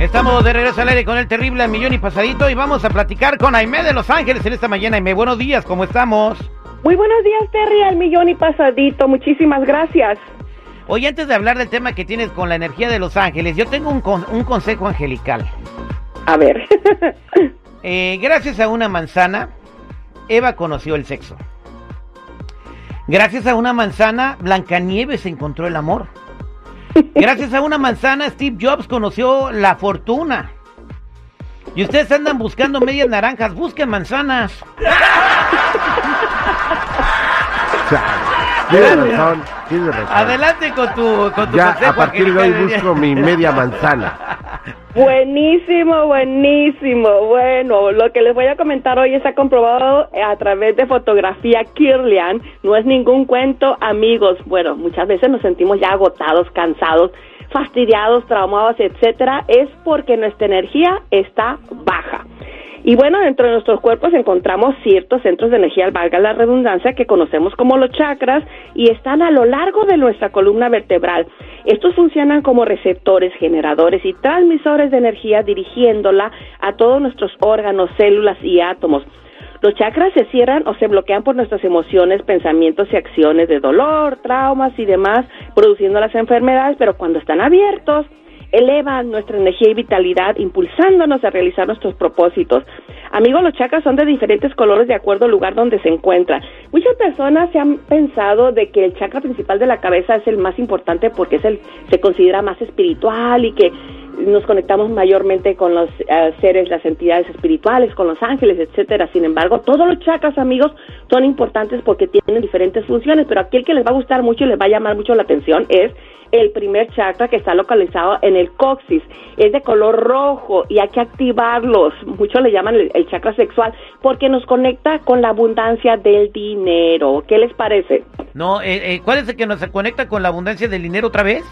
Estamos de regreso al aire con el terrible millón y pasadito y vamos a platicar con Aime de Los Ángeles en esta mañana. Aime, buenos días, ¿cómo estamos? Muy buenos días, Terry, al millón y pasadito. Muchísimas gracias. Oye, antes de hablar del tema que tienes con la energía de Los Ángeles, yo tengo un, con- un consejo angelical. A ver. Eh, gracias a una manzana, Eva conoció el sexo. Gracias a una manzana, Blancanieves encontró el amor. Gracias a una manzana, Steve Jobs conoció la fortuna. Y ustedes andan buscando medias naranjas, busquen manzanas. Tienes razón, tienes razón. Adelante con tu, con tu Ya consejo a partir de hoy busco mi media manzana. Buenísimo, buenísimo. Bueno, lo que les voy a comentar hoy está comprobado a través de fotografía Kirlian. No es ningún cuento, amigos. Bueno, muchas veces nos sentimos ya agotados, cansados, fastidiados, traumados, etcétera. Es porque nuestra energía está baja. Y bueno, dentro de nuestros cuerpos encontramos ciertos centros de energía, valga la redundancia, que conocemos como los chakras y están a lo largo de nuestra columna vertebral. Estos funcionan como receptores, generadores y transmisores de energía dirigiéndola a todos nuestros órganos, células y átomos. Los chakras se cierran o se bloquean por nuestras emociones, pensamientos y acciones de dolor, traumas y demás, produciendo las enfermedades, pero cuando están abiertos, elevan nuestra energía y vitalidad, impulsándonos a realizar nuestros propósitos. Amigos, los chakras son de diferentes colores de acuerdo al lugar donde se encuentran. Muchas personas se han pensado de que el chakra principal de la cabeza es el más importante porque es el se considera más espiritual y que nos conectamos mayormente con los eh, seres, las entidades espirituales, con los ángeles, etcétera. Sin embargo, todos los chakras, amigos, son importantes porque tienen diferentes funciones, pero aquel que les va a gustar mucho y les va a llamar mucho la atención es el primer chakra que está localizado en el coxis. Es de color rojo y hay que activarlos. Muchos le llaman el, el chakra sexual porque nos conecta con la abundancia del dinero. ¿Qué les parece? No, eh, eh, ¿cuál es el que nos conecta con la abundancia del dinero otra vez?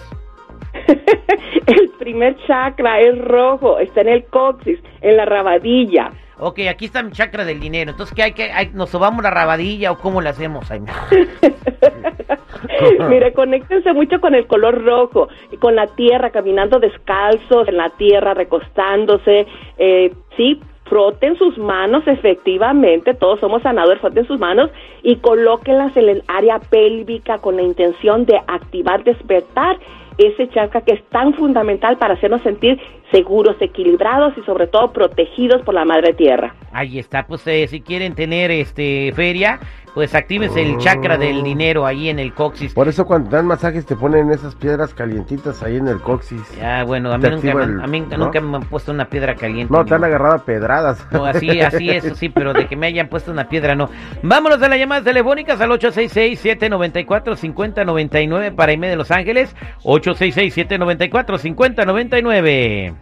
el primer chakra es rojo, está en el coxis, en la rabadilla. Ok, aquí está mi chakra del dinero. Entonces, ¿qué hay que hay- nos sobamos la rabadilla o cómo le hacemos, Aime? Mire, conéctense mucho con el color rojo y con la tierra, caminando descalzos en la tierra, recostándose. Eh, sí, froten sus manos, efectivamente, todos somos sanadores, froten sus manos y colóquenlas en el área pélvica con la intención de activar, despertar ese chakra que es tan fundamental para hacernos sentir seguros, equilibrados y sobre todo protegidos por la madre tierra. Ahí está, pues eh, si quieren tener este feria, pues actívense el chakra del dinero ahí en el coxis. Por eso cuando dan masajes te ponen esas piedras calientitas ahí en el coxis. Ya, bueno, a mí, nunca, me, el- a mí ¿no? nunca me han puesto una piedra caliente. No, te han agarrado a pedradas. No, así, así es, sí, pero de que me hayan puesto una piedra, no. Vámonos a las llamadas telefónicas al 866-794-5099 para Aime de Los Ángeles. 866-794-5099.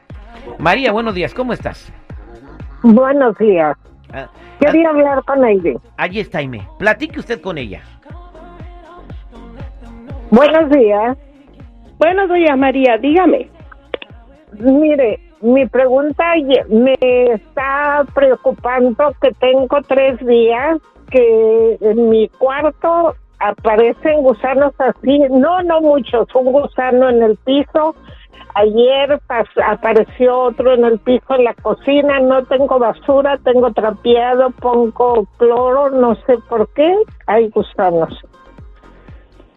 María, buenos días, ¿cómo estás? Buenos días. Ah, Quería hablar con Aide. ah, allí está Aime. Platique usted con ella. Buenos días. Buenos días, María, dígame. Mire, mi pregunta me está preocupando que tengo tres días que en mi cuarto aparecen gusanos así, no, no muchos, un gusano en el piso. Ayer apareció otro en el piso en la cocina, no tengo basura, tengo trapeado, pongo cloro, no sé por qué, hay gusanos.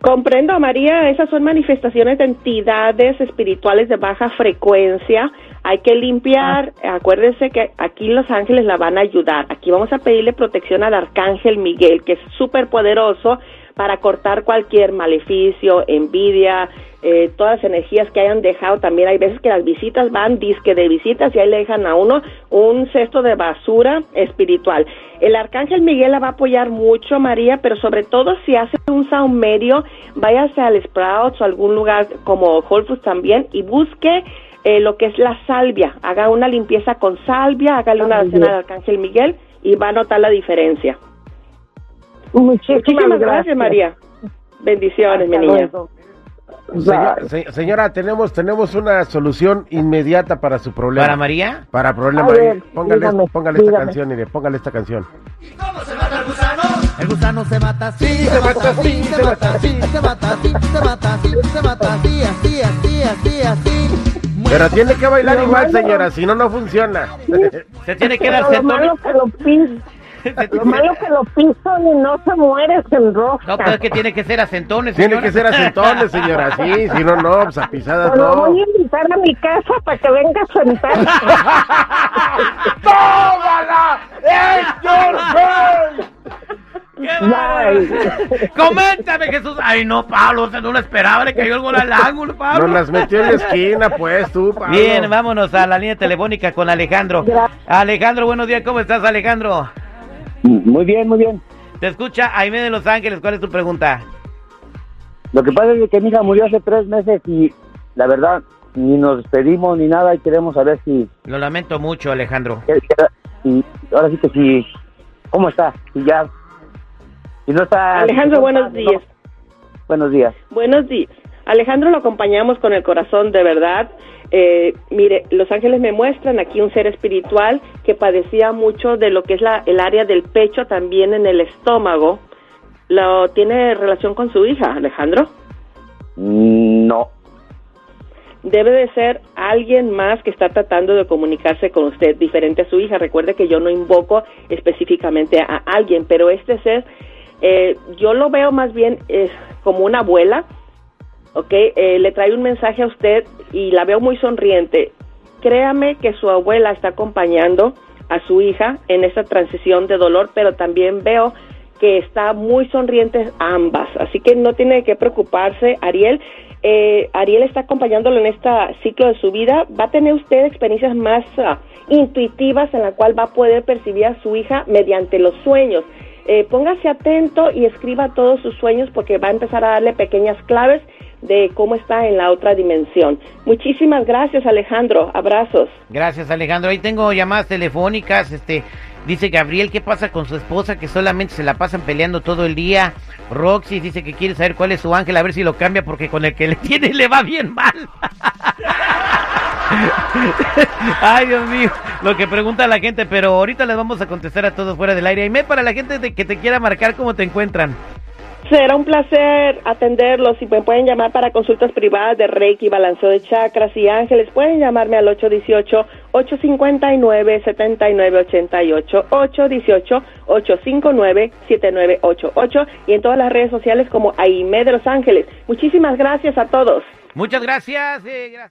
Comprendo, María, esas son manifestaciones de entidades espirituales de baja frecuencia. Hay que limpiar, acuérdense que aquí los ángeles la van a ayudar. Aquí vamos a pedirle protección al arcángel Miguel, que es súper poderoso para cortar cualquier maleficio, envidia, eh, todas las energías que hayan dejado. También hay veces que las visitas van disque de visitas y ahí le dejan a uno un cesto de basura espiritual. El arcángel Miguel la va a apoyar mucho, María, pero sobre todo si hace un saumerio, váyase al Sprouts o algún lugar como Whole Foods también y busque eh, lo que es la salvia. Haga una limpieza con salvia, hágale una cena al arcángel Miguel y va a notar la diferencia. Muchísimas, gracias, María. Bendiciones, mi niña. Señor- se- señora, tenemos tenemos una solución inmediata para su problema. ¿Para María? Para problema. Ver, póngale dígame, póngale esta dígame. canción, mire, póngale esta canción. El gusano se mata así, se mata así, se mata así, se mata así, se mata así, se mata así, así, así, así, así. Pero tiene que bailar igual, señora, si no, no funciona. Se tiene que dar lo malo que lo pisan, lo malo que lo pisan y no se muere, se enrosca. No, pero es que tiene que ser acentones, Tiene señora. que ser acentones, señora, sí, si no, no, pues a pisadas Lo no. voy a invitar a mi casa para que venga a sentarse. ¡Tómala! ¡Es your ¡Qué! Coméntame, Jesús. Ay, no, Pablo, o sea, no lo esperaba, le cayó el gol al ángulo, Pablo. Nos las metió en la esquina, pues, tú, Pablo. Bien, vámonos a la línea telefónica con Alejandro. Gracias. Alejandro, buenos días, ¿cómo estás, Alejandro? Muy bien, muy bien. Te escucha Aime de Los Ángeles, ¿cuál es tu pregunta? Lo que pasa es que mi hija murió hace tres meses y la verdad ni nos despedimos ni nada y queremos saber si, Lo lamento mucho, Alejandro. si- ahora sí que si, ¿cómo está? Si ya, si no está. Alejandro, no buenos días. no. Buenos días. Buenos días. Alejandro, lo acompañamos con el corazón de verdad. Eh, mire, los ángeles me muestran aquí un ser espiritual que padecía mucho de lo que es la, el área del pecho, también en el estómago. ¿Lo tiene relación con su hija, Alejandro? No. Debe de ser alguien más que está tratando de comunicarse con usted, diferente a su hija. Recuerde que yo no invoco específicamente a alguien, pero este ser, eh, yo lo veo más bien eh, como una abuela, ¿ok? Eh, le trae un mensaje a usted y la veo muy sonriente. Créame que su abuela está acompañando a su hija en esta transición de dolor, pero también veo que está muy sonrientes ambas, así que no tiene que preocuparse, Ariel. Eh, Ariel está acompañándolo en este ciclo de su vida. Va a tener usted experiencias más ah, intuitivas en la cual va a poder percibir a su hija mediante los sueños. Eh, póngase atento y escriba todos sus sueños porque va a empezar a darle pequeñas claves de cómo está en la otra dimensión. Muchísimas gracias, Alejandro. Abrazos. Gracias, Alejandro. Ahí tengo llamadas telefónicas. Este, dice Gabriel, ¿qué pasa con su esposa que solamente se la pasan peleando todo el día? Roxy dice que quiere saber cuál es su ángel, a ver si lo cambia porque con el que le tiene le va bien mal. Ay, Dios mío, lo que pregunta la gente, pero ahorita les vamos a contestar a todos fuera del aire. Y me para la gente que te quiera marcar, ¿cómo te encuentran? Será un placer atenderlos y me pueden llamar para consultas privadas de Reiki, balanceo de chakras y ángeles. Pueden llamarme al 818-859-7988, 818-859-7988 y en todas las redes sociales como Aime de Los Ángeles. Muchísimas gracias a todos. Muchas gracias. eh, gracias.